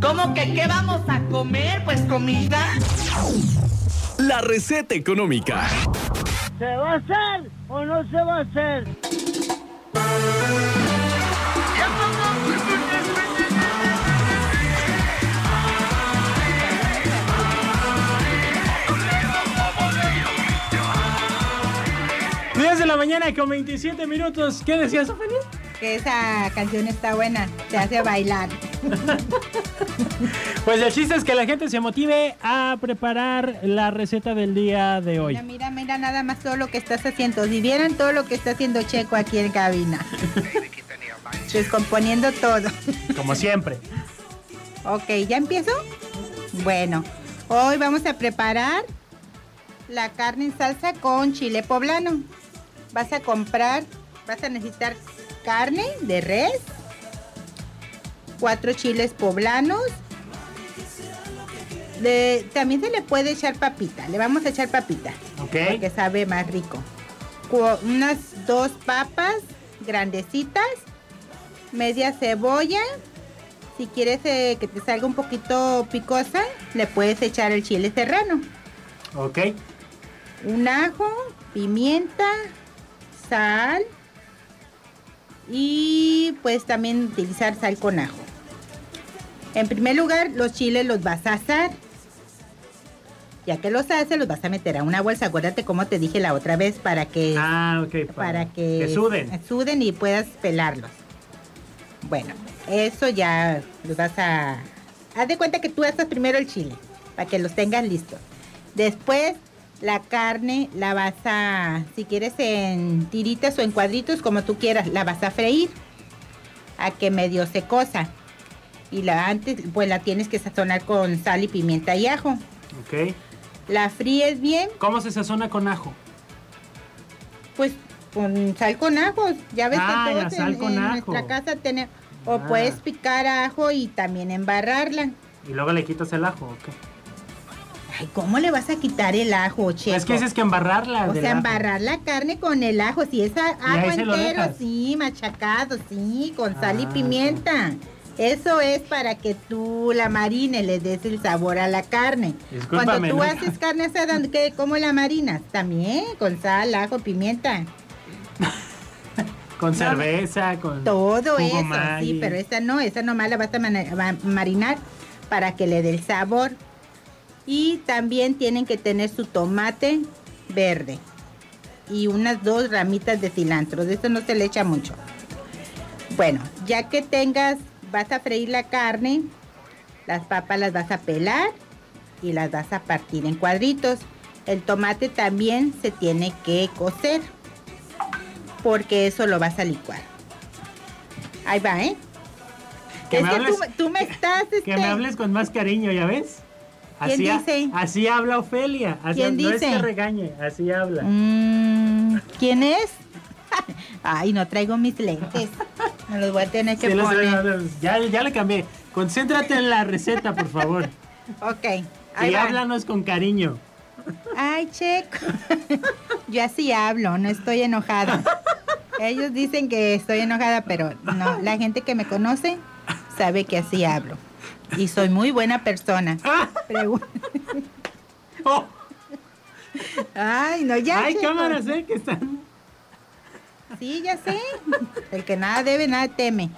¿Cómo que qué vamos a comer? Pues comida. La receta económica. ¿Se va a hacer o no se va a hacer? 10 de la mañana con 27 minutos. ¿Qué decías, Ofelia? Que esa canción está buena, te hace bailar. Pues el chiste es que la gente se motive a preparar la receta del día de hoy. Mira, mira, mira nada más todo lo que estás haciendo. Si vieran todo lo que está haciendo Checo aquí en cabina. Descomponiendo todo. Como siempre. Ok, ¿ya empiezo? Bueno, hoy vamos a preparar la carne en salsa con chile poblano. Vas a comprar, vas a necesitar carne de res, cuatro chiles poblanos. Le- también se le puede echar papita, le vamos a echar papita. Ok. Porque sabe más rico. Unas dos papas grandecitas, media cebolla. Si quieres eh, que te salga un poquito picosa, le puedes echar el chile serrano. Ok. Un ajo, pimienta, sal y pues también utilizar sal con ajo. En primer lugar, los chiles los vas a asar. Ya que los haces, los vas a meter a una bolsa. Acuérdate como te dije la otra vez para que Ah, ok. para que, Que suden. suden y puedas pelarlos. Bueno, eso ya los vas a... Haz de cuenta que tú haces primero el chile, para que los tengas listos. Después la carne la vas a, si quieres en tiritas o en cuadritos, como tú quieras, la vas a freír a que medio se cosa. Y la antes, pues la tienes que sazonar con sal y pimienta y ajo. Ok. La fríes bien, ¿Cómo se sazona con ajo? Pues con sal con ajo, ya ves Ah, que la todos sal en, con en ajo. nuestra casa tenemos, o Ah. puedes picar ajo y también embarrarla. Y luego le quitas el ajo, ok. Ay, ¿cómo le vas a quitar el ajo, Checo? Es que dices que embarrarla. o sea, ajo. embarrar la carne con el ajo, si es ajo entero, sí, machacado, sí, con sal y Ah, pimienta. Eso es para que tú la marines, le des el sabor a la carne. Cuando tú nunca- haces carne asada, ¿qué, ¿cómo la marinas? También, con sal, ajo, pimienta. Con No, cerveza, con. Todo eso, Maggi. sí, pero esta no, esa nomás la vas a marinar para que le dé el sabor. Y también tienen que tener su tomate verde y unas dos ramitas de cilantro. De esto no se le echa mucho. Bueno, ya que tengas, vas a freír la carne, las papas las vas a pelar y las vas a partir en cuadritos. El tomate también se tiene que cocer porque eso lo vas a licuar. Ahí va, ¿eh? Que es me que hables- tú, tú me estás... Que este, me hables con más cariño, ¿ya ves? ¿Quién Así, ha- dice? así habla Ofelia. Así, ¿Quién no es que regañe, así habla. Mm, ¿Quién es? Ay, no traigo mis lentes. Me los voy a tener que Sí, poner. lo sé. ya, ya le cambié. Concéntrate en la receta, por favor. Ok. Y va. háblanos con cariño. Ay, Checo. Yo así hablo, no estoy enojada. Ellos dicen que estoy enojada, pero no, la gente que me conoce sabe que así hablo. Y soy muy buena persona. Pregu- Oh, Ay, no, ya. hay cámaras, ¿eh? Que están. Sí, ya sé. El que nada debe, nada teme.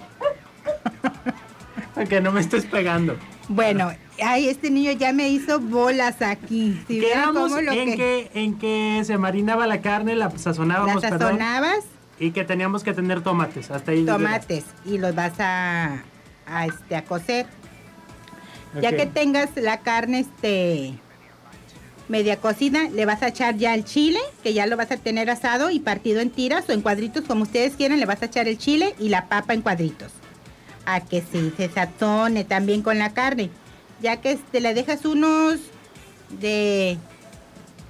Para que no me estés pegando. Bueno, ay, este niño ya me hizo bolas aquí. Si Quedamos cómo lo en que, que... en que se marinaba la carne, la la sazonábamos, perdón, sazonabas, y que teníamos que tener tomates. Hasta ahí. tomates, y los vas a, a, este, a cocer. Ya que tengas la carne este media cocida, le vas a echar ya el chile, que ya lo vas a tener asado y partido en tiras o en cuadritos, como ustedes quieran, le vas a echar el chile y la papa en cuadritos. A que sí, se sazone también con la carne. Ya que este, le dejas unos de,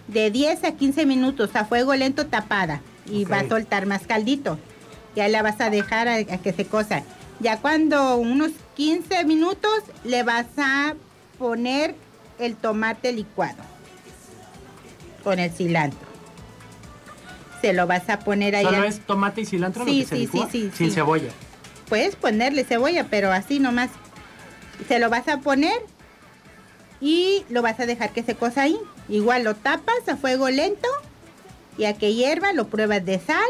de 10 a 15 minutos a fuego lento tapada y va a soltar más caldito. Ya la vas a dejar a, a que se cosa. Ya cuando unos 15 minutos le vas a poner el tomate licuado con el cilantro. Se lo vas a poner ahí. ¿Solo al- es tomate y cilantro Sí, lo que se sí, licúa? sí, sí, Sin sí. cebolla. Puedes ponerle cebolla, pero así nomás. Se lo vas a poner y lo vas a dejar que se cosa ahí. Igual lo tapas a fuego lento y a que hierva lo pruebas de sal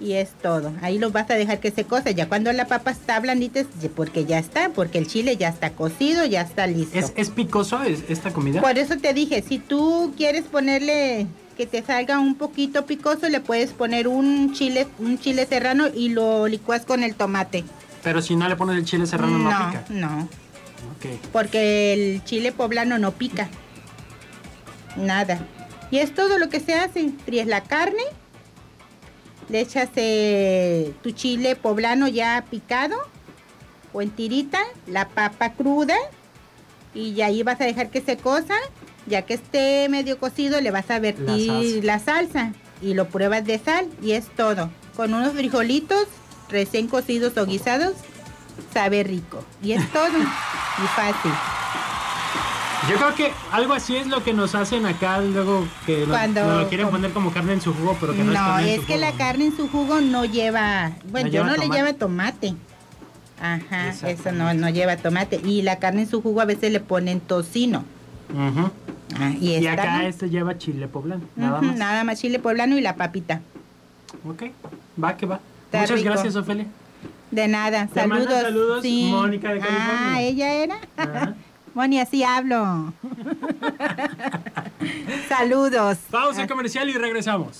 y es todo. Ahí lo vas a dejar que se cosa. Ya cuando la papa está blandita, porque ya está, porque el chile ya está cocido, ya está listo. ¿Es, es picoso es- esta comida? Por eso te dije, si tú quieres ponerle que te salga un poquito picoso, le puedes poner un chile, un chile serrano y lo licuas con el tomate. Pero si no le pones el chile serrano no, no, pica. no, porque el chile poblano no pica. Nada. Y es todo lo que se hace. Fríes la carne, le echas eh, tu chile poblano ya picado o en tirita, la papa cruda y ya ahí vas a dejar que se cosa. Ya que esté medio cocido, le vas a vertir la salsa y lo pruebas de sal y es todo. Con unos frijolitos recién cocidos o guisados, sabe rico. Y es todo. y fácil. Yo creo que algo así es lo que nos hacen acá luego que lo, Cuando- lo quieren poner como carne en su jugo, pero que no, es No, carne en es que jugo. la carne en su jugo no lleva, bueno, No yo lleva no le lleva tomate. Ajá, eso no, no lleva tomate. Y la carne en su jugo a veces le ponen tocino. Ujú. Ah, y Y acá no. este lleva chile poblano, nada más. nada más chile poblano y la papita. Ok, va que va. Está Muchas rico. gracias, Ofelia. De nada, saludos. saludos, Mónica de California. Ah, ella era. Ajá. Moni, así hablo. saludos. Pausa comercial y regresamos.